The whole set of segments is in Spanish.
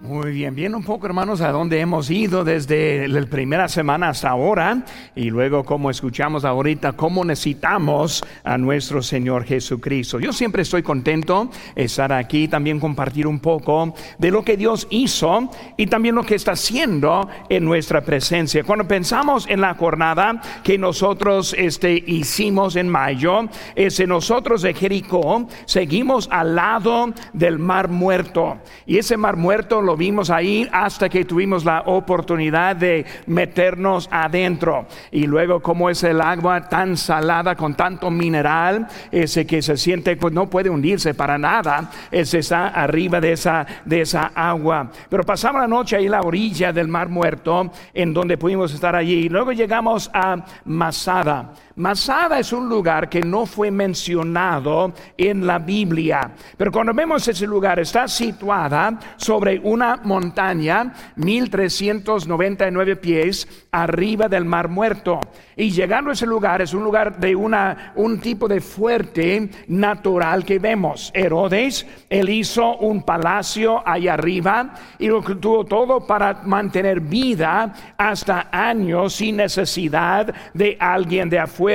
Muy bien, bien un poco hermanos a dónde hemos ido desde la primera semana hasta ahora y luego como escuchamos ahorita cómo necesitamos a nuestro Señor Jesucristo. Yo siempre estoy contento estar aquí, también compartir un poco de lo que Dios hizo y también lo que está haciendo en nuestra presencia. Cuando pensamos en la jornada que nosotros este, hicimos en mayo, ese nosotros de Jericó seguimos al lado del mar muerto y ese mar muerto lo vimos ahí hasta que tuvimos la oportunidad de meternos adentro. Y luego como es el agua tan salada con tanto mineral, ese que se siente pues no puede hundirse para nada, ese está arriba de esa, de esa agua. Pero pasamos la noche ahí en la orilla del mar muerto, en donde pudimos estar allí. Luego llegamos a Masada. Masada es un lugar que no fue mencionado en la Biblia, pero cuando vemos ese lugar está situada sobre una montaña, 1399 pies arriba del Mar Muerto. Y llegando a ese lugar es un lugar de una, un tipo de fuerte natural que vemos. Herodes, él hizo un palacio ahí arriba y lo tuvo todo para mantener vida hasta años sin necesidad de alguien de afuera.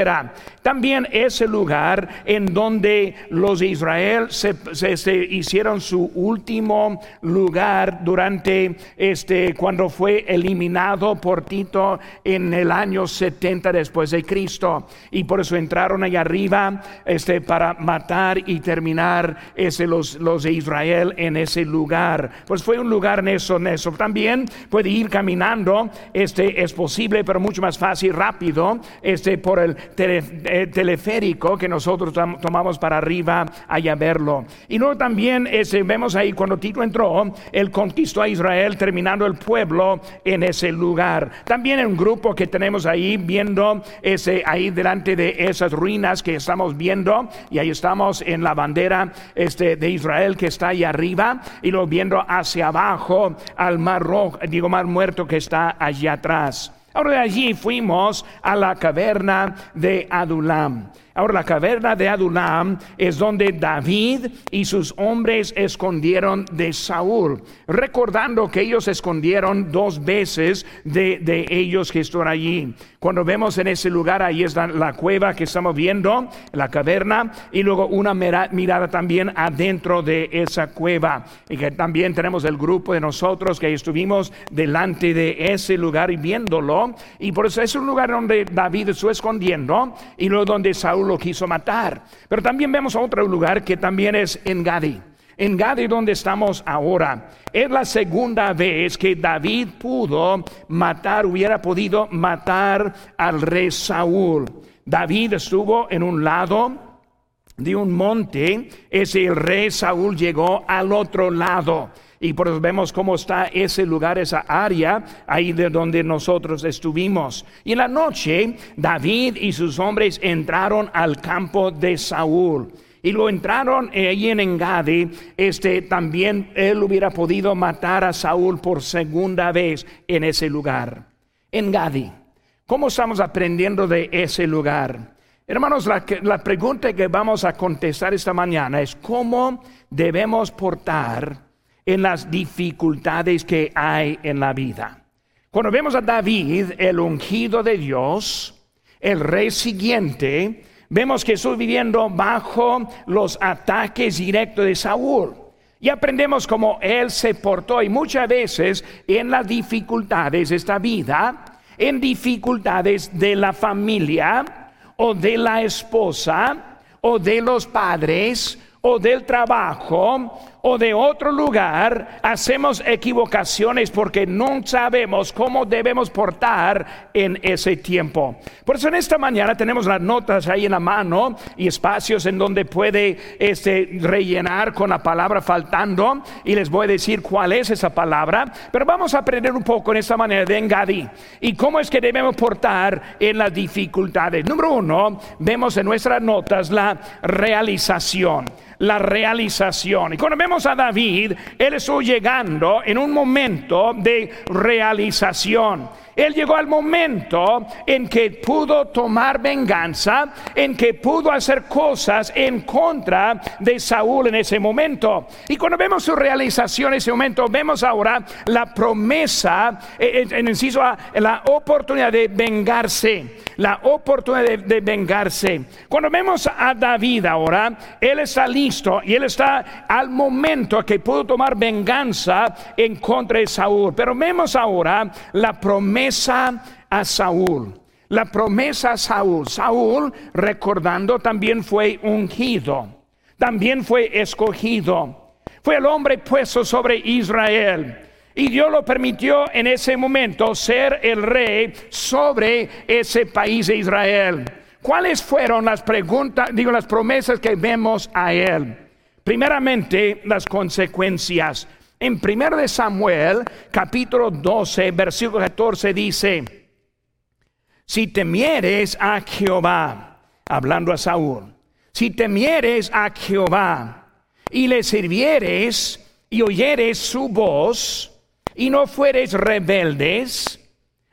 También ese lugar en donde los de Israel se, hicieron su último lugar durante este cuando fue eliminado por Tito en el año 70 después de Cristo y por eso entraron allá arriba este, para matar y terminar ese, los, los de Israel en ese lugar. Pues fue un lugar en eso. También puede ir caminando, este es posible, pero mucho más fácil, rápido, este por el eh, teleférico que nosotros tomamos para arriba allá verlo. Y luego también vemos ahí cuando Tito entró, él conquistó a Israel terminando el pueblo en ese lugar. También un grupo que tenemos ahí viendo ese ahí delante de esas ruinas que estamos viendo y ahí estamos en la bandera este de Israel que está ahí arriba y lo viendo hacia abajo al mar rojo, digo mar muerto que está allí atrás. Ahora de allí fuimos a la caverna de Adulam. Ahora la caverna de Adulam es donde David y sus hombres escondieron de Saúl, recordando que ellos escondieron dos veces de, ellos que están allí. Cuando vemos en ese lugar, ahí está la cueva que estamos viendo, la caverna, y luego una mirada también adentro de esa cueva. Y que también tenemos el grupo de nosotros que estuvimos delante de ese lugar y viéndolo. Y por eso es un lugar donde David estuvo escondiendo y luego donde Saúl lo quiso matar. Pero también vemos otro lugar que también es en Gadi. En Gadi donde estamos ahora. Es la segunda vez que David pudo matar, hubiera podido matar al rey Saúl. David estuvo en un lado de un monte, ese el rey Saúl llegó al otro lado. Y por vemos cómo está ese lugar, esa área, ahí de donde nosotros estuvimos. Y en la noche, David y sus hombres entraron al campo de Saúl. Y lo entraron ahí en Engadi. Este también él hubiera podido matar a Saúl por segunda vez en ese lugar. Engadi. ¿Cómo estamos aprendiendo de ese lugar? Hermanos, la, la, pregunta que vamos a contestar esta mañana es cómo debemos portar en las dificultades que hay en la vida. Cuando vemos a David, el ungido de Dios, el rey siguiente, vemos que estuvo viviendo bajo los ataques directos de Saúl. Y aprendemos cómo él se portó y muchas veces en las dificultades de esta vida, en dificultades de la familia o de la esposa o de los padres o del trabajo o de otro lugar, hacemos equivocaciones porque no sabemos cómo debemos portar en ese tiempo. Por eso en esta mañana tenemos las notas ahí en la mano y espacios en donde puede este, rellenar con la palabra faltando y les voy a decir cuál es esa palabra, pero vamos a aprender un poco en esta manera de Engadi y cómo es que debemos portar en las dificultades. Número uno, vemos en nuestras notas la realización la realización. Y cuando vemos a David, él estuvo llegando en un momento de realización. Él llegó al momento en que pudo tomar venganza, en que pudo hacer cosas en contra de Saúl en ese momento. Y cuando vemos su realización en ese momento, vemos ahora la promesa, eh, en, inciso A, la oportunidad de vengarse, la oportunidad de, de vengarse. Cuando vemos a David ahora, él está listo y él está al momento que pudo tomar venganza en contra de Saúl. Pero vemos ahora la promesa a Saúl. La promesa a Saúl. Saúl, recordando, también fue ungido. También fue escogido. Fue el hombre puesto sobre Israel. Y Dios lo permitió en ese momento ser el rey sobre ese país de Israel. ¿Cuáles fueron las preguntas, digo, las promesas que vemos a él? Primeramente, las consecuencias. En 1 de Samuel, capítulo 12, versículo 14 dice, si temieres a Jehová, hablando a Saúl, si temieres a Jehová y le sirvieres y oyeres su voz y no fueres rebeldes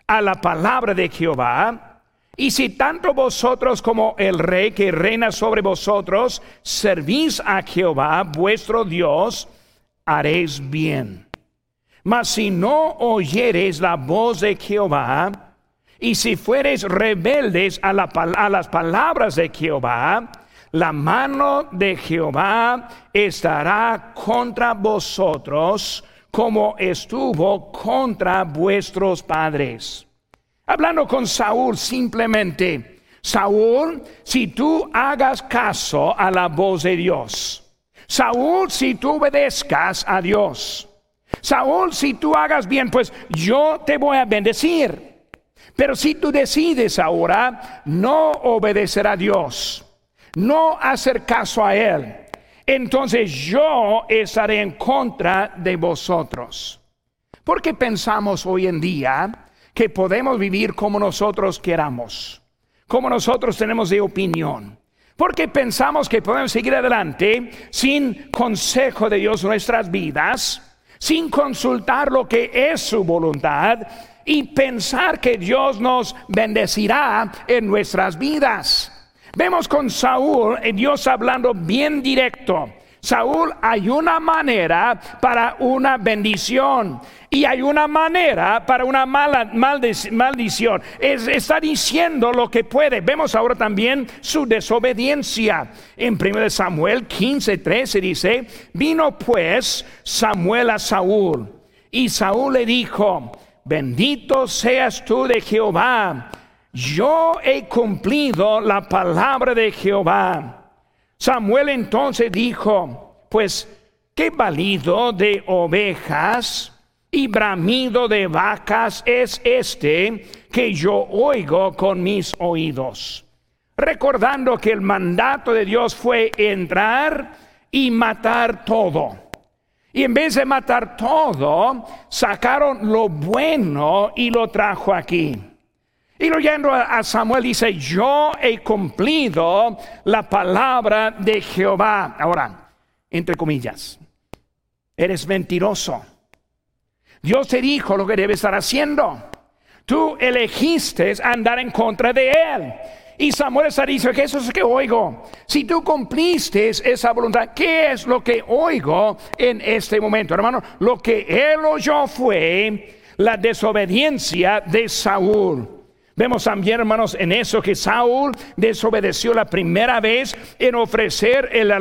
a la palabra de Jehová, y si tanto vosotros como el rey que reina sobre vosotros servís a Jehová vuestro Dios, haréis bien. Mas si no oyeres la voz de Jehová, y si fueres rebeldes a, a, las palabras de Jehová, la mano de Jehová estará contra vosotros como estuvo contra vuestros padres. Hablando con Saúl simplemente, Saúl, si tú hagas caso a la voz de Dios, Saúl, si tú obedezcas a Dios. Saúl, si tú hagas bien, pues yo te voy a bendecir. Pero si tú decides ahora no obedecer a Dios, no hacer caso a Él, entonces yo estaré en contra de vosotros. Porque pensamos hoy en día que podemos vivir como nosotros queramos, como nosotros tenemos de opinión. Porque pensamos que podemos seguir adelante sin consejo de Dios nuestras vidas, sin consultar lo que es su voluntad y pensar que Dios nos bendecirá en nuestras vidas. Vemos con Saúl, Dios hablando bien directo. Saúl, hay una manera para una bendición y hay una manera para una mala, maldición. está diciendo lo que puede. Vemos ahora también su desobediencia. En 1 Samuel 15, 13 dice, vino pues Samuel a Saúl y Saúl le dijo, bendito seas tú de Jehová. Yo he cumplido la palabra de Jehová. Samuel entonces dijo, pues, ¿qué valido de ovejas y bramido de vacas es este que yo oigo con mis oídos? Recordando que el mandato de Dios fue entrar y matar todo. Y en vez de matar todo, sacaron lo bueno y lo trajo aquí. Y leyendo a Samuel dice, yo he cumplido la palabra de Jehová. Ahora, entre comillas, eres mentiroso. Dios te dijo lo que debes estar haciendo. Tú elegiste andar en contra de Él. Y Samuel está diciendo que eso que oigo. Si tú cumpliste esa voluntad, ¿qué es lo que oigo en este momento? Hermano, lo que él oyó fue la desobediencia de Saúl. Vemos también, hermanos, en eso que Saúl desobedeció la primera vez en ofrecer el,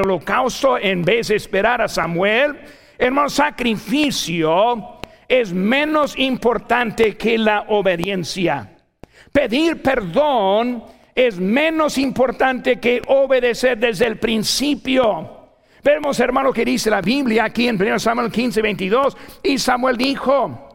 holocausto en vez de esperar a Samuel. Hermano, sacrificio es menos importante que la obediencia. Pedir perdón es menos importante que obedecer desde el principio. Vemos, hermano, que dice la Biblia aquí en 1 Samuel 15, 22. Y Samuel dijo,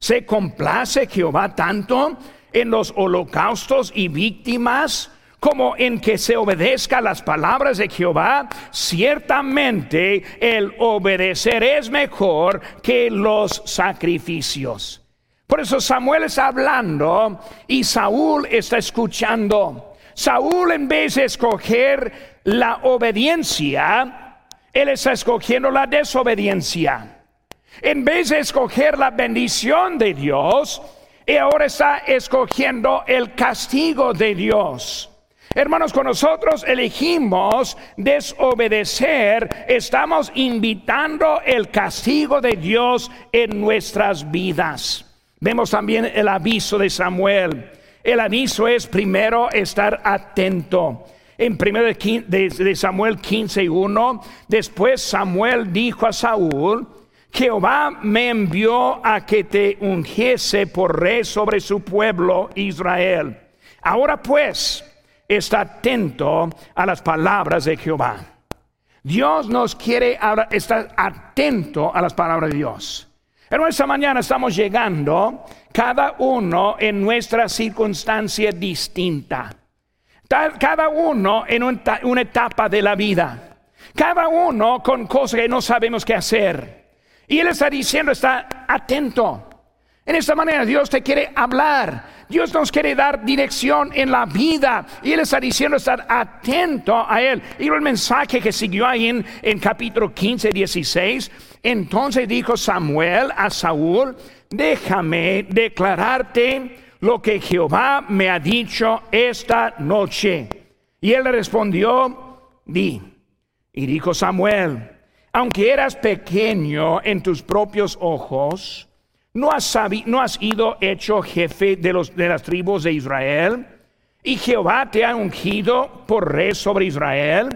¿Se complace Jehová tanto en los holocaustos y víctimas como en que se obedezca las palabras de Jehová? Ciertamente el obedecer es mejor que los sacrificios. Por eso Samuel está hablando y Saúl está escuchando. Saúl en vez de escoger la obediencia, él está escogiendo la desobediencia. En vez de escoger la bendición de Dios, y ahora está escogiendo el castigo de Dios. Hermanos, con nosotros elegimos desobedecer, estamos invitando el castigo de Dios en nuestras vidas. Vemos también el aviso de Samuel. El aviso es primero estar atento. En primero de Samuel 15:1, después Samuel dijo a Saúl, Jehová me envió a que te ungiese por rey sobre su pueblo Israel. Ahora pues, está atento a las palabras de Jehová. Dios nos quiere ahora estar atento a las palabras de Dios. En esta mañana estamos llegando cada uno en nuestra circunstancia distinta. Cada uno en una etapa de la vida. Cada uno con cosas que no sabemos qué hacer. Y Él está diciendo, está atento. En esta manera Dios te quiere hablar. Dios nos quiere dar dirección en la vida. Y Él está diciendo estar atento a Él. Y el mensaje que siguió ahí en, en capítulo 15, 16. Entonces dijo Samuel a Saúl, déjame declararte lo que Jehová me ha dicho esta noche. Y él respondió, di. Y dijo Samuel, aunque eras pequeño en tus propios ojos, ¿No has, ¿No has ido hecho jefe de, los, de las tribus de Israel? ¿Y Jehová te ha ungido por rey sobre Israel?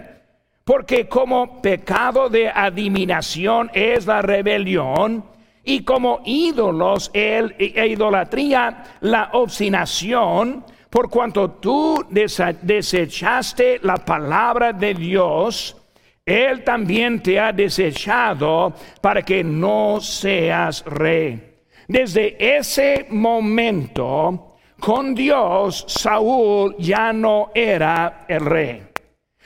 Porque como pecado de adivinación es la rebelión, y como ídolos el, e idolatría la obstinación, por cuanto tú desechaste la palabra de Dios, Él también te ha desechado para que no seas rey. Desde ese momento, con Dios, Saúl ya no era el rey.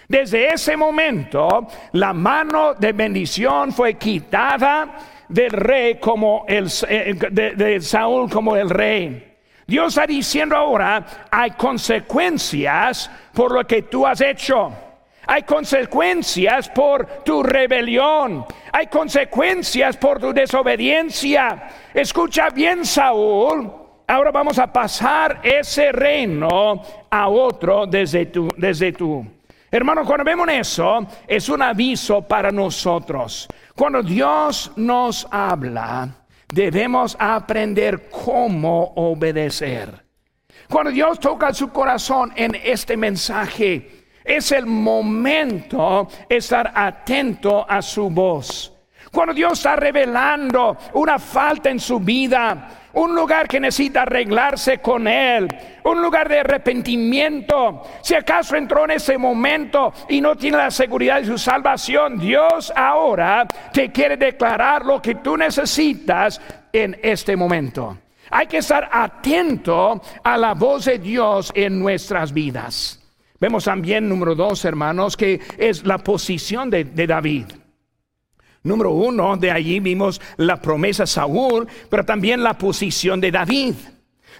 Desde ese momento, la mano de bendición fue quitada del rey como el, eh, de, de Saúl como el rey. Dios está diciendo ahora, hay consecuencias por lo que tú has hecho. Hay consecuencias por tu rebelión. Hay consecuencias por tu desobediencia. Escucha bien, Saúl. Ahora vamos a pasar ese reino a otro desde tú. Desde tú. Hermano, cuando vemos eso, es un aviso para nosotros. Cuando Dios nos habla, debemos aprender cómo obedecer. Cuando Dios toca su corazón en este mensaje, es el momento estar atento a su voz. Cuando Dios está revelando una falta en su vida, un lugar que necesita arreglarse con Él, un lugar de arrepentimiento. Si acaso entró en ese momento y no tiene la seguridad de su salvación, Dios ahora te quiere declarar lo que tú necesitas en este momento. Hay que estar atento a la voz de Dios en nuestras vidas. Vemos también, número dos, hermanos, que es la posición de, David. Número uno, de allí vimos la promesa de Saúl, pero también la posición de David.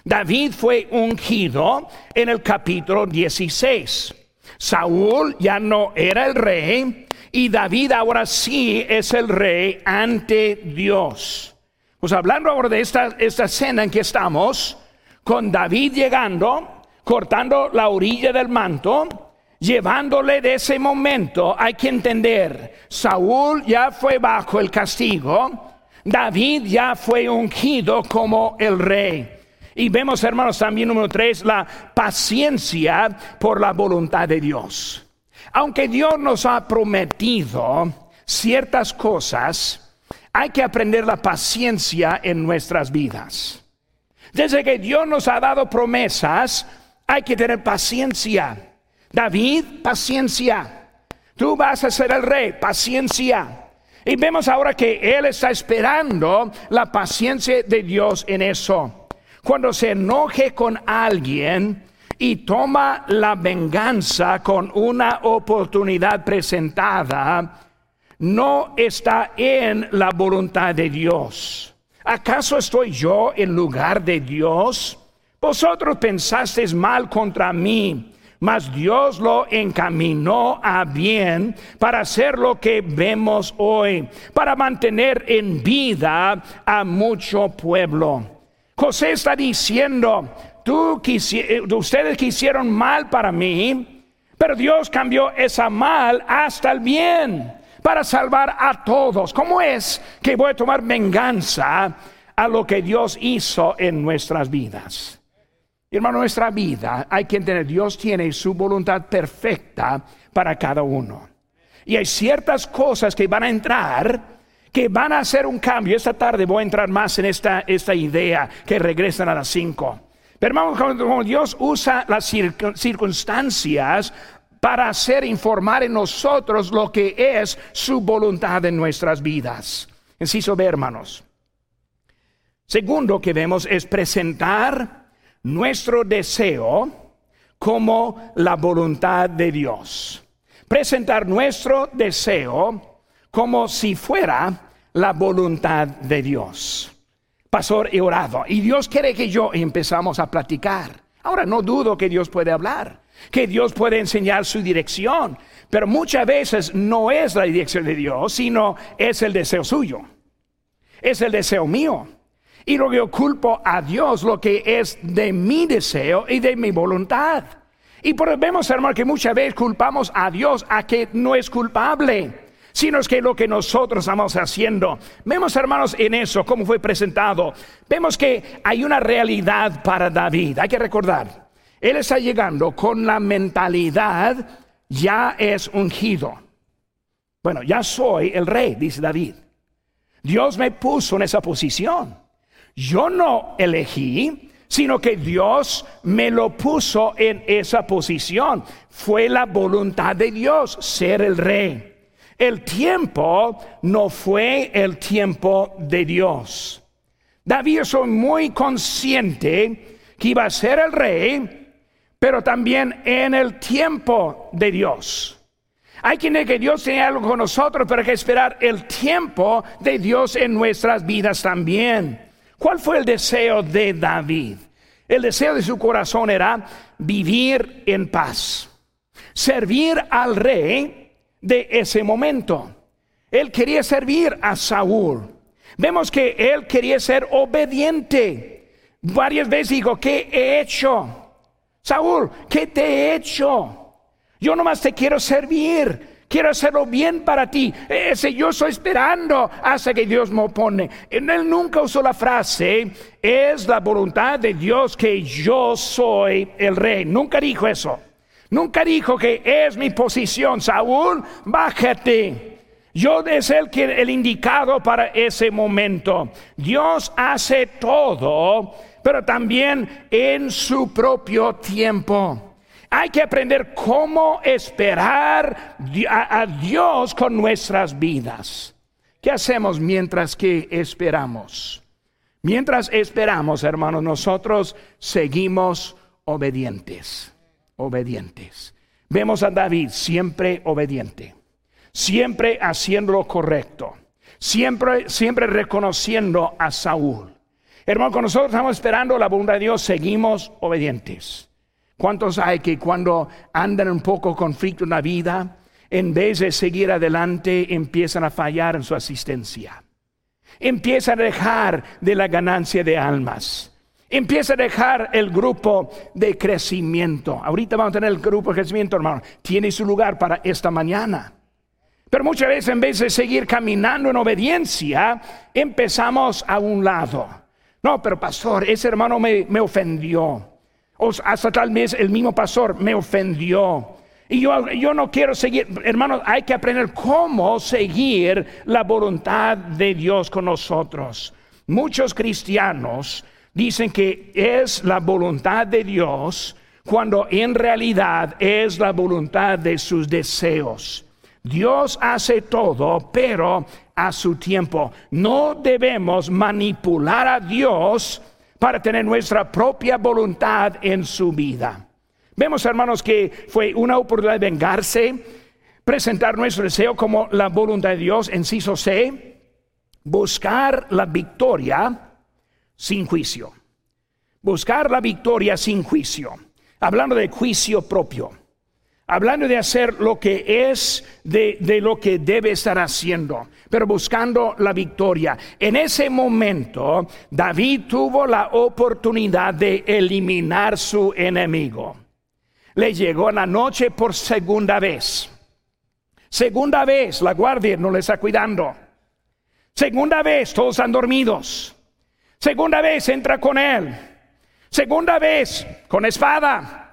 David fue ungido en el capítulo 16. Saúl ya no era el rey y David ahora sí es el rey ante Dios. Pues hablando ahora de esta, esta escena en que estamos, con David llegando, cortando la orilla del manto, llevándole de ese momento, hay que entender, Saúl ya fue bajo el castigo, David ya fue ungido como el rey. Y vemos, hermanos, también número tres, la paciencia por la voluntad de Dios. Aunque Dios nos ha prometido ciertas cosas, hay que aprender la paciencia en nuestras vidas. Desde que Dios nos ha dado promesas, hay que tener paciencia. David, paciencia. Tú vas a ser el rey, paciencia. Y vemos ahora que él está esperando la paciencia de Dios en eso. Cuando se enoje con alguien y toma la venganza con una oportunidad presentada, no está en la voluntad de Dios. ¿Acaso estoy yo en lugar de Dios? Vosotros pensasteis mal contra mí, mas Dios lo encaminó a bien para hacer lo que vemos hoy, para mantener en vida a mucho pueblo. José está diciendo, Tú eh, ustedes quisieron mal para mí, pero Dios cambió esa mal hasta el bien para salvar a todos. ¿Cómo es que voy a tomar venganza a lo que Dios hizo en nuestras vidas? Hermano, nuestra vida hay que entender, Dios tiene su voluntad perfecta para cada uno. Y hay ciertas cosas que van a entrar, que van a hacer un cambio. Esta tarde voy a entrar más en esta, esta idea que regresan a las cinco. Pero hermano, como Dios usa las circunstancias para hacer informar en nosotros lo que es su voluntad en nuestras vidas. Enciso B, hermanos. Segundo que vemos es presentar nuestro deseo como la voluntad de Dios. Presentar nuestro deseo como si fuera la voluntad de Dios. Pastor, he orado y Dios quiere que yo empezamos a platicar. Ahora no dudo que Dios puede hablar que Dios puede enseñar su dirección, pero muchas veces no es la dirección de Dios, sino es el deseo suyo, es el deseo mío. Y lo que culpo a Dios, lo que es de mi deseo y de mi voluntad. Y por vemos, hermano, que muchas veces culpamos a Dios a que no es culpable, sino es que lo que nosotros estamos haciendo. Vemos, hermanos, en eso, cómo fue presentado. Vemos que hay una realidad para David. Hay que recordar, él está llegando con la mentalidad, ya es ungido. Bueno, ya soy el rey, dice David. Dios me puso en esa posición. Yo no elegí, sino que Dios me lo puso en esa posición. Fue la voluntad de Dios ser el rey. El tiempo no fue el tiempo de Dios. David es muy consciente que iba a ser el rey, pero también en el tiempo de Dios. Hay quienes que Dios tiene algo con nosotros, pero hay que esperar el tiempo de Dios en nuestras vidas también. ¿Cuál fue el deseo de David? El deseo de su corazón era vivir en paz, servir al rey de ese momento. Él quería servir a Saúl. Vemos que él quería ser obediente. Varias veces dijo, ¿qué he hecho? Saúl, ¿qué te he hecho? Yo nomás te quiero servir. Quiero hacerlo bien para ti. Ese yo estoy esperando hasta que Dios me opone. Él nunca usó la frase, es la voluntad de Dios que yo soy el rey. Nunca dijo eso. Nunca dijo que es mi posición. Saúl, bájate. Yo es el, que, el indicado para ese momento. Dios hace todo pero también en su propio tiempo. Hay que aprender cómo esperar a, Dios con nuestras vidas. ¿Qué hacemos mientras que esperamos? Mientras esperamos, hermanos, nosotros seguimos obedientes, obedientes. Vemos a David siempre obediente, siempre haciendo lo correcto, siempre, siempre reconociendo a Saúl. Hermano, con nosotros estamos esperando la voluntad de Dios, seguimos obedientes. ¿Cuántos hay que cuando andan un poco conflicto en la vida, en vez de seguir adelante, empiezan a fallar en su asistencia? Empiezan a dejar de la ganancia de almas. Empieza a dejar el grupo de crecimiento. Ahorita vamos a tener el grupo de crecimiento, hermano. Tiene su lugar para esta mañana. Pero muchas veces en vez de seguir caminando en obediencia, empezamos a un lado. No, pero pastor, ese hermano me, ofendió. Hasta tal vez el mismo pastor me ofendió. Y yo, yo no quiero seguir, hermanos, hay que aprender cómo seguir la voluntad de Dios con nosotros. Muchos cristianos dicen que es la voluntad de Dios cuando en realidad es la voluntad de sus deseos. Dios hace todo, pero a su tiempo. No debemos manipular a Dios para tener nuestra propia voluntad en su vida. Vemos, hermanos, que fue una oportunidad de vengarse, presentar nuestro deseo como la voluntad de Dios, enciso C, buscar la victoria sin juicio. Buscar la victoria sin juicio. Hablando de juicio propio. Hablando de hacer lo que es de, de, lo que debe estar haciendo, pero buscando la victoria. En ese momento, David tuvo la oportunidad de eliminar su enemigo. Le llegó la noche por segunda vez. Segunda vez, la guardia no le está cuidando. Segunda vez, todos están dormidos. Segunda vez, entra con él. Segunda vez, con espada.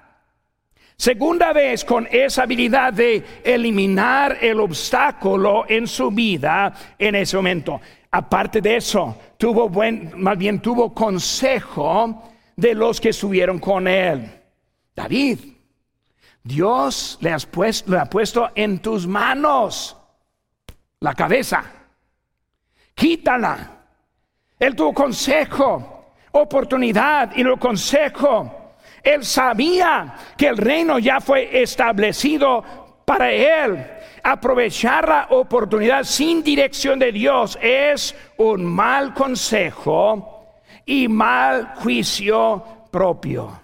Segunda vez con esa habilidad de eliminar el obstáculo en su vida en ese momento. Aparte de eso, tuvo buen, más bien tuvo consejo de los que estuvieron con él. David, Dios le, puesto, le ha puesto en tus manos la cabeza. Quítala. Él tuvo consejo, oportunidad y lo consejo él sabía que el reino ya fue establecido para él. Aprovechar la oportunidad sin dirección de Dios es un mal consejo y mal juicio propio.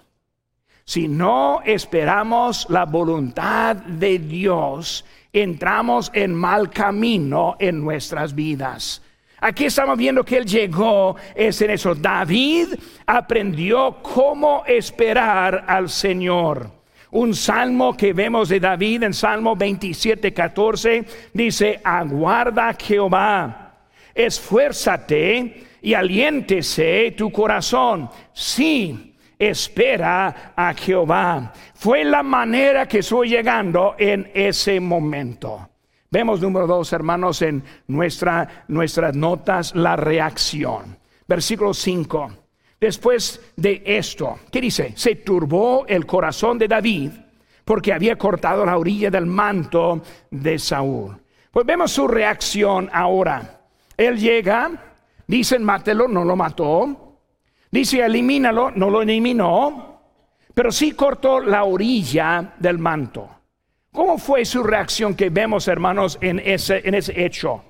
Si no esperamos la voluntad de Dios, entramos en mal camino en nuestras vidas. Aquí estamos viendo que él llegó, es en eso. David aprendió cómo esperar al Señor. Un salmo que vemos de David en Salmo 27, 14 dice, aguarda Jehová, esfuérzate y aliéntese tu corazón. Sí, espera a Jehová. Fue la manera que estoy llegando en ese momento. Vemos número dos, hermanos, en nuestra, nuestras notas, la reacción. Versículo 5. Después de esto, ¿qué dice? Se turbó el corazón de David porque había cortado la orilla del manto de Saúl. Pues vemos su reacción ahora. Él llega, dicen mátelo, no lo mató. Dice elimínalo, no lo eliminó, pero sí cortó la orilla del manto. ¿Cómo fue su reacción que vemos, hermanos, en ese, en ese hecho?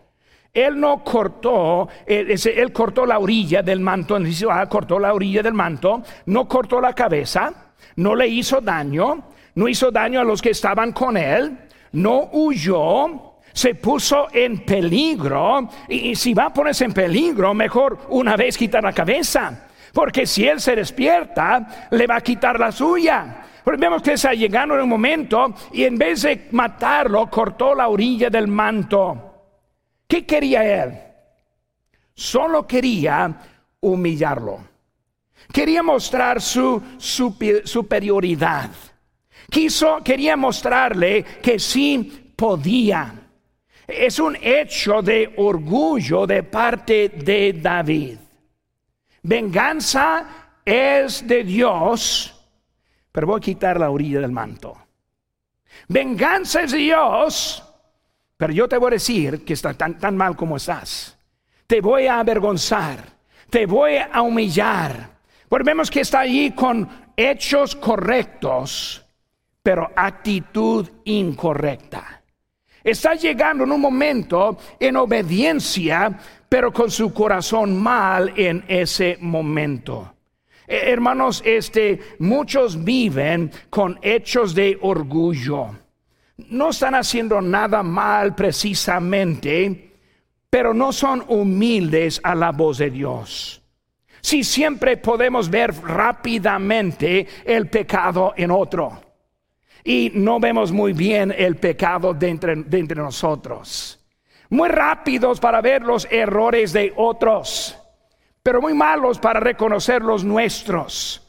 Él no cortó, eh, él, cortó la orilla del manto, ah, cortó la orilla del manto, no cortó la cabeza, no le hizo daño, no hizo daño a los que estaban con él, no huyó, se puso en peligro, y, y si va a ponerse en peligro, mejor una vez quitar la cabeza, porque si él se despierta, le va a quitar la suya. Pero vemos que está llegando en un momento y en vez de matarlo, cortó la orilla del manto. ¿Qué quería él? Solo quería humillarlo. Quería mostrar su superioridad. Quiso, quería mostrarle que sí podía. Es un hecho de orgullo de parte de David. Venganza es de Dios pero voy a quitar la orilla del manto. Venganza es Dios, pero yo te voy a decir que está tan, mal como estás. Te voy a avergonzar, te voy a humillar. Pues vemos que está allí con hechos correctos, pero actitud incorrecta. Está llegando en un momento en obediencia, pero con su corazón mal en ese momento. Eh, hermanos, este, muchos viven con hechos de orgullo. No están haciendo nada mal precisamente, pero no son humildes a la voz de Dios. Si siempre podemos ver rápidamente el pecado en otro y no vemos muy bien el pecado de de entre nosotros. Muy rápidos para ver los errores de otros pero muy malos para reconocer los nuestros.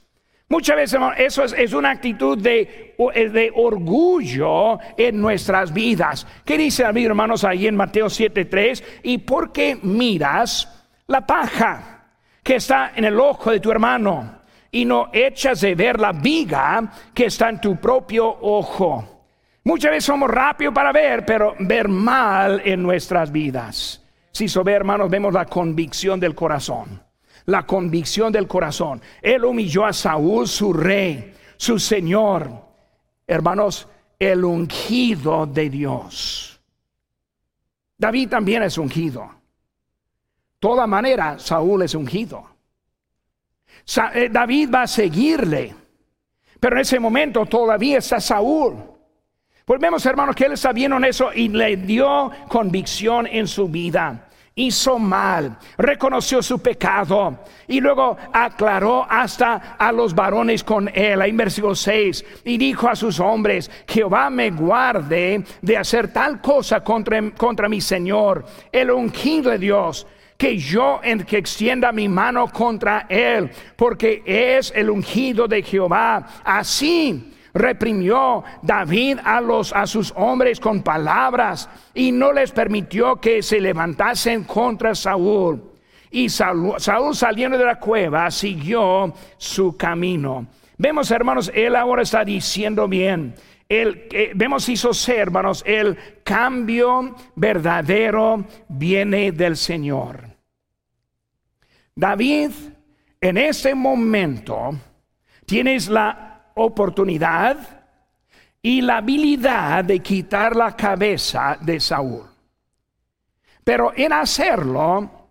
Muchas veces eso es, una actitud de, de, orgullo en nuestras vidas. ¿Qué dice a mí, hermanos, ahí en Mateo 7:3? ¿Y por qué miras la paja que está en el ojo de tu hermano y no echas de ver la viga que está en tu propio ojo? Muchas veces somos rápidos para ver, pero ver mal en nuestras vidas. Si sobre hermanos, vemos la convicción del corazón. La convicción del corazón. Él humilló a Saúl, su rey, su señor. Hermanos, el ungido de Dios. David también es ungido. Toda manera, Saúl es ungido. Eh, David va a seguirle. Pero en ese momento todavía está Saúl. Pues vemos, hermanos, que él está bien en eso y le dio convicción en su vida. Hizo mal, reconoció su pecado y luego aclaró hasta a los varones con él. Ahí versículo 6 y dijo a sus hombres: Jehová me guarde de hacer tal cosa contra, contra mi Señor, el ungido de Dios que yo en que extienda mi mano contra él, porque es el ungido de Jehová. Así reprimió David a los a sus hombres con palabras y no les permitió que se levantasen contra Saúl. Y Saúl, saliendo de la cueva siguió su camino. Vemos, hermanos, él ahora está diciendo bien. El, eh, vemos hizo ser, hermanos, el cambio verdadero viene del Señor. David, en ese momento, tienes la oportunidad y la habilidad de quitar la cabeza de Saúl. Pero en hacerlo,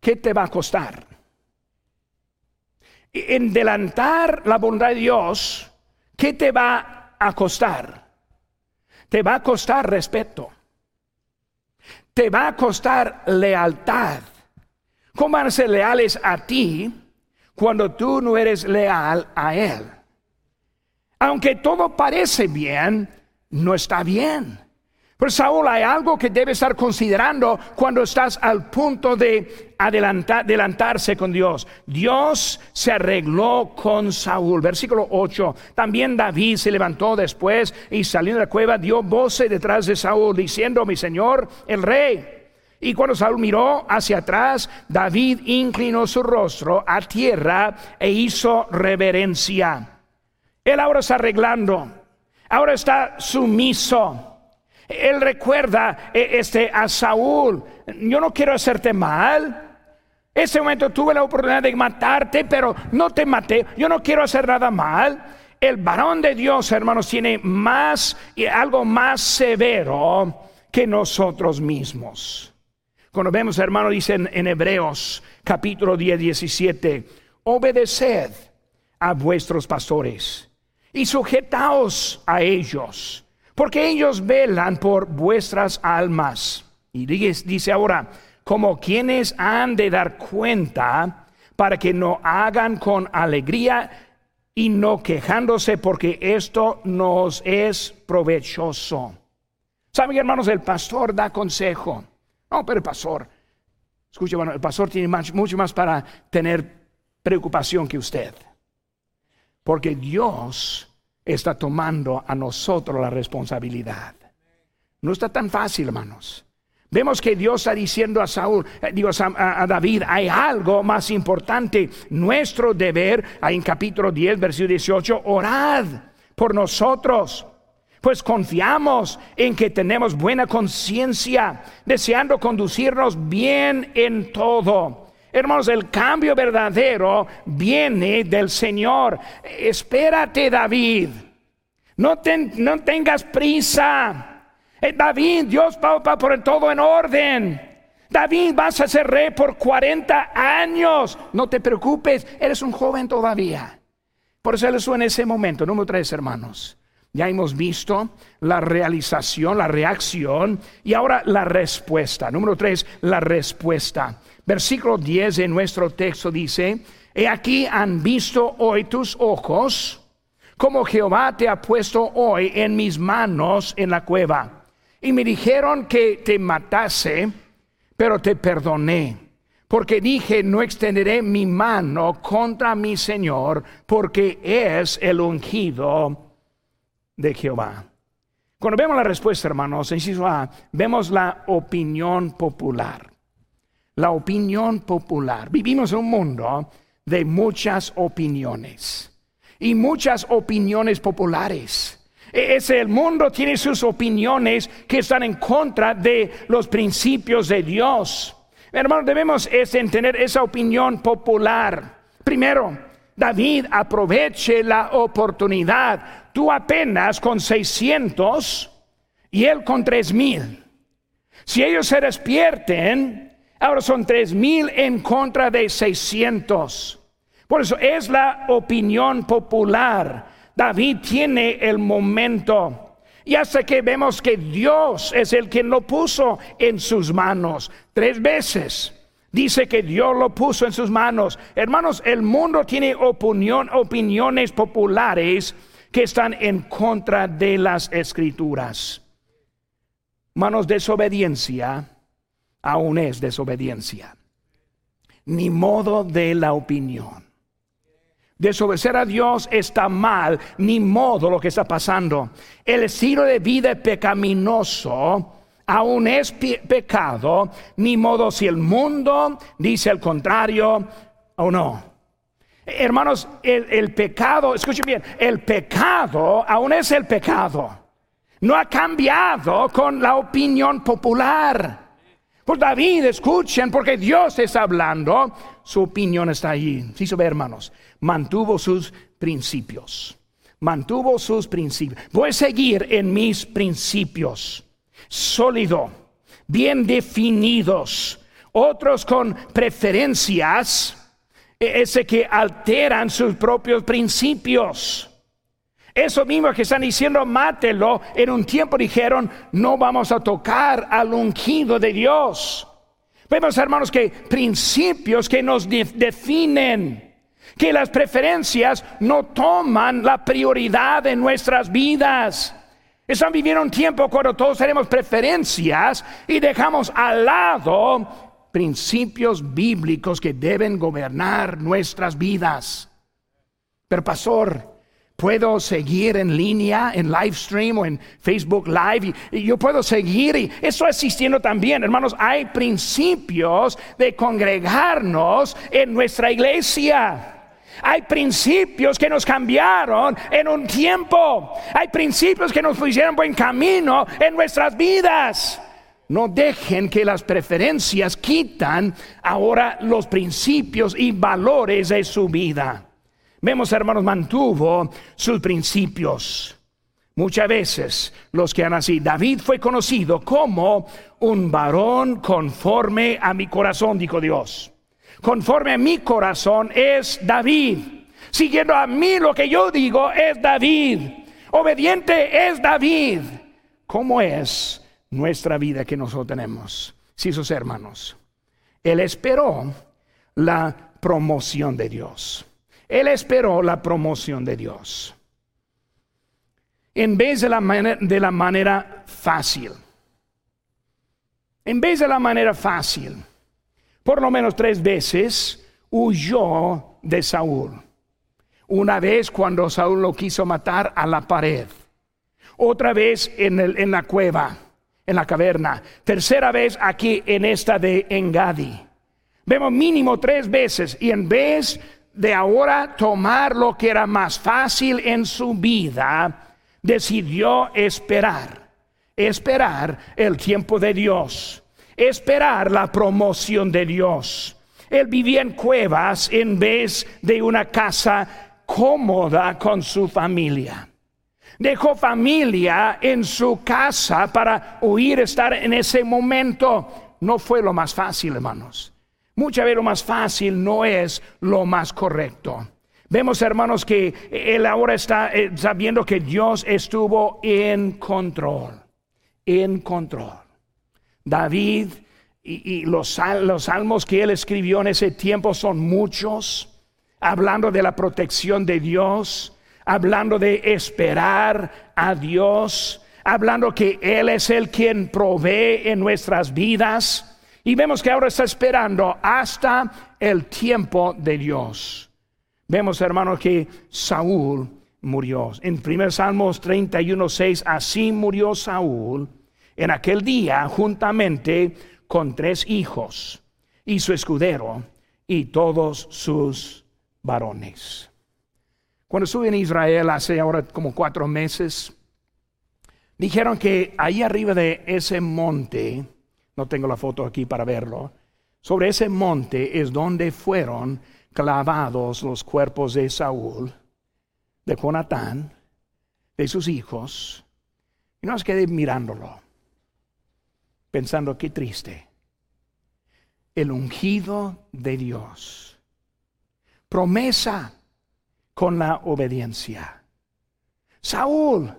¿qué te va a costar? En delantar la bondad de Dios, ¿qué te va a costar? Te va a costar respeto. Te va a costar lealtad. ¿Cómo van a ser leales a ti cuando tú no eres leal a Él? Aunque todo parece bien, no está bien. Pero Saúl, hay algo que debe estar considerando cuando estás al punto de adelantarse con Dios. Dios se arregló con Saúl. Versículo 8. También David se levantó después y saliendo de la cueva dio voces detrás de Saúl diciendo, mi Señor, el rey. Y cuando Saúl miró hacia atrás, David inclinó su rostro a tierra e hizo reverencia. Él ahora está arreglando, ahora está sumiso. Él recuerda eh, este, a Saúl, yo no quiero hacerte mal. Ese momento tuve la oportunidad de matarte, pero no te maté. Yo no quiero hacer nada mal. El varón de Dios, hermanos, tiene más y algo más severo que nosotros mismos. Cuando vemos, hermanos, dicen en Hebreos capítulo 10, 17, obedeced a vuestros pastores y sujetaos a ellos, porque ellos velan por vuestras almas. Y dice ahora, como quienes han de dar cuenta para que no hagan con alegría y no quejándose, porque esto nos es provechoso. Saben, hermanos, el pastor da consejo. No, pero el pastor, escuche, bueno, el pastor tiene mucho más para tener preocupación que usted. Porque Dios está tomando a nosotros la responsabilidad. No está tan fácil, hermanos. Vemos que Dios está diciendo a Saúl, eh, digo a, David, hay algo más importante. Nuestro deber, ahí en capítulo 10, versículo 18, orad por nosotros. Pues confiamos en que tenemos buena conciencia, deseando conducirnos bien en todo. Hermanos, el cambio verdadero viene del Señor. Espérate, David. No, no tengas prisa. Eh, David, Dios va, a poner todo en orden. David, vas a ser rey por 40 años. No te preocupes, eres un joven todavía. Por eso él en ese momento. Número tres, hermanos. Ya hemos visto la realización, la reacción y ahora la respuesta. Número tres, la respuesta. Versículo 10 de nuestro texto dice, He aquí han visto hoy tus ojos, como Jehová te ha puesto hoy en mis manos en la cueva. Y me dijeron que te matase, pero te perdoné. Porque dije, no extenderé mi mano contra mi Señor, porque es el ungido de Jehová. Cuando vemos la respuesta, hermanos, vemos la opinión popular la opinión popular. Vivimos en un mundo de muchas opiniones y muchas opiniones populares. E-, es el mundo tiene sus opiniones que están en contra de los principios de Dios. Hermano, debemos entender esa opinión popular. Primero, David aproveche la oportunidad. Tú apenas con 600 y él con 3000. Si ellos se despierten, Ahora son tres mil en contra de seiscientos. Por eso es la opinión popular. David tiene el momento. Y hasta que vemos que Dios es el quien lo puso en sus manos. Tres veces dice que Dios lo puso en sus manos. Hermanos, el mundo tiene opinión, opiniones populares que están en contra de las escrituras. Manos, desobediencia aún es desobediencia. Ni modo de la opinión. Desobedecer a Dios está mal, ni modo lo que está pasando. El estilo de vida pecaminoso aún es pecado, ni modo si el mundo dice el contrario o no. Hermanos, el, el pecado, escuchen bien, el pecado aún es el pecado. No ha cambiado con la opinión popular. Por David, escuchen, porque Dios está hablando, su opinión está allí. Sí, ve, hermanos, mantuvo sus principios. Mantuvo sus principios. Voy a seguir en mis principios. Sólido, bien definidos. Otros con preferencias, e-, ese que alteran sus propios principios. Eso mismo que están diciendo, mátelo. En un tiempo dijeron, no vamos a tocar al ungido de Dios. Vemos, hermanos, que principios que nos definen, que las preferencias no toman la prioridad en nuestras vidas. Están viviendo un tiempo cuando todos tenemos preferencias y dejamos al lado principios bíblicos que deben gobernar nuestras vidas. Pero pastor, puedo seguir en línea, en live stream o en Facebook Live, y, yo puedo seguir, y eso existiendo también, hermanos, hay principios de congregarnos en nuestra iglesia. Hay principios que nos cambiaron en un tiempo. Hay principios que nos pusieron buen camino en nuestras vidas. No dejen que las preferencias quitan ahora los principios y valores de su vida. Vemos, hermanos, mantuvo sus principios. Muchas veces los que han así, David fue conocido como un varón conforme a mi corazón, dijo Dios. Conforme a mi corazón es David. Siguiendo a mí lo que yo digo es David. Obediente es David. ¿Cómo es nuestra vida que nosotros tenemos? Sí, sus hermanos. Él esperó la promoción de Dios. Él esperó la promoción de Dios. En vez de la, manera, de la manera fácil. En vez de la manera fácil. Por lo menos tres veces huyó de Saúl. Una vez cuando Saúl lo quiso matar a la pared. Otra vez en, en la cueva, en la caverna. Tercera vez aquí en esta de Engadi. Vemos mínimo tres veces y en vez de ahora tomar lo que era más fácil en su vida, decidió esperar, esperar el tiempo de Dios, esperar la promoción de Dios. Él vivía en cuevas en vez de una casa cómoda con su familia. Dejó familia en su casa para huir estar en ese momento. No fue lo más fácil, hermanos. Muchas veces lo más fácil no es lo más correcto. Vemos, hermanos, que él ahora está eh, sabiendo que Dios estuvo en control, en control. David y, los, los salmos que él escribió en ese tiempo son muchos, hablando de la protección de Dios, hablando de esperar a Dios, hablando que Él es el quien provee en nuestras vidas y vemos que ahora está esperando hasta el tiempo de Dios. Vemos, hermanos, que Saúl murió. En 1 Salmos 31, 6, así murió Saúl en aquel día juntamente con tres hijos y su escudero y todos sus varones. Cuando estuve en Israel hace ahora como cuatro meses, dijeron que ahí arriba de ese monte, no tengo la foto aquí para verlo, sobre ese monte es donde fueron clavados los cuerpos de Saúl, de Jonatán, de sus hijos, y nos quedé mirándolo, pensando qué triste. El ungido de Dios. Promesa con la obediencia. Saúl,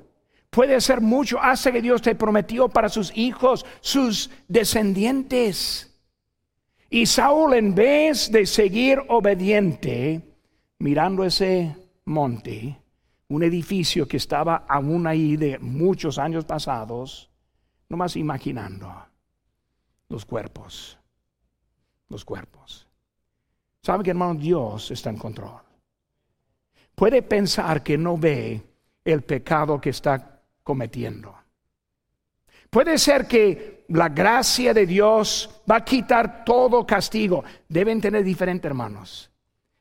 puede ser mucho, hace que Dios te prometió para sus hijos, sus descendientes. Y Saúl, en vez de seguir obediente, mirando ese monte, un edificio que estaba aún ahí de muchos años pasados, nomás imaginando los cuerpos, los cuerpos. ¿Sabe que hermano Dios está en control? Puede pensar que no ve el pecado que está cometiendo. Puede ser que la gracia de Dios va a quitar todo castigo. Deben tener diferente, hermanos.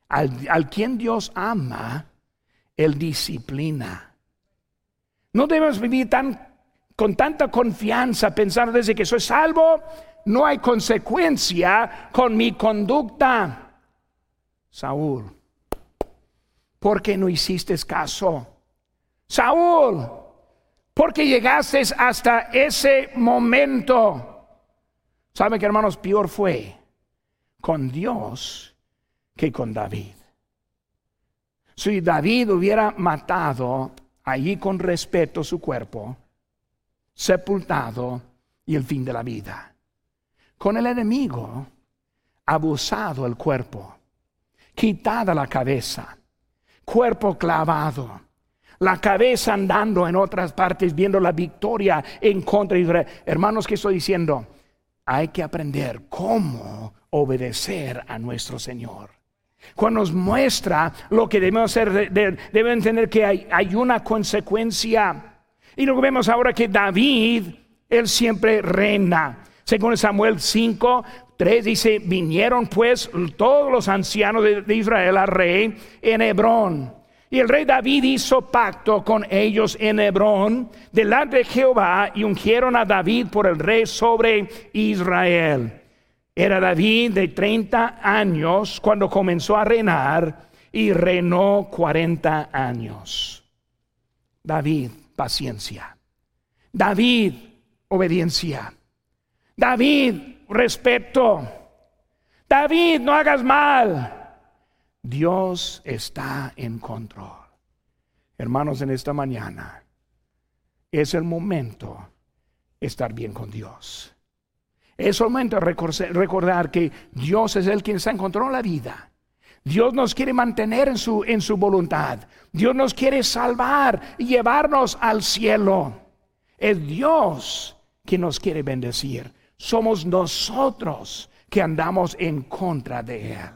Al, quien Dios ama, Él disciplina. No debemos vivir tan, con tanta confianza pensando desde que soy salvo, no hay consecuencia con mi conducta. Saúl, ¿por qué no hiciste caso? Saúl, ¿por qué llegaste hasta ese momento? ¿Sabe que hermanos? Peor fue con Dios que con David. Si David hubiera matado allí con respeto su cuerpo, sepultado y el fin de la vida. Con el enemigo, abusado el cuerpo, quitada la cabeza, cuerpo clavado, la cabeza andando en otras partes viendo la victoria en contra de Israel. Hermanos, ¿qué estoy diciendo? Hay que aprender cómo obedecer a nuestro Señor. Cuando nos muestra lo que debemos hacer, deben entender que hay, una consecuencia. Y luego vemos ahora que David, él siempre reina. Según Samuel 5, 3 dice, vinieron pues todos los ancianos de Israel al rey en Hebrón. Y el rey David hizo pacto con ellos en Hebrón delante de Jehová y ungieron a David por el rey sobre Israel. Era David de 30 años cuando comenzó a reinar y reinó 40 años. David, paciencia. David, obediencia. David, respeto. David, no hagas mal. Dios está en control. Hermanos, en esta mañana es el momento de estar bien con Dios. Es momento de recordar que Dios es el quien está en control de la vida. Dios nos quiere mantener en su, en su voluntad. Dios nos quiere salvar y llevarnos al cielo. Es Dios quien nos quiere bendecir. Somos nosotros que andamos en contra de Él.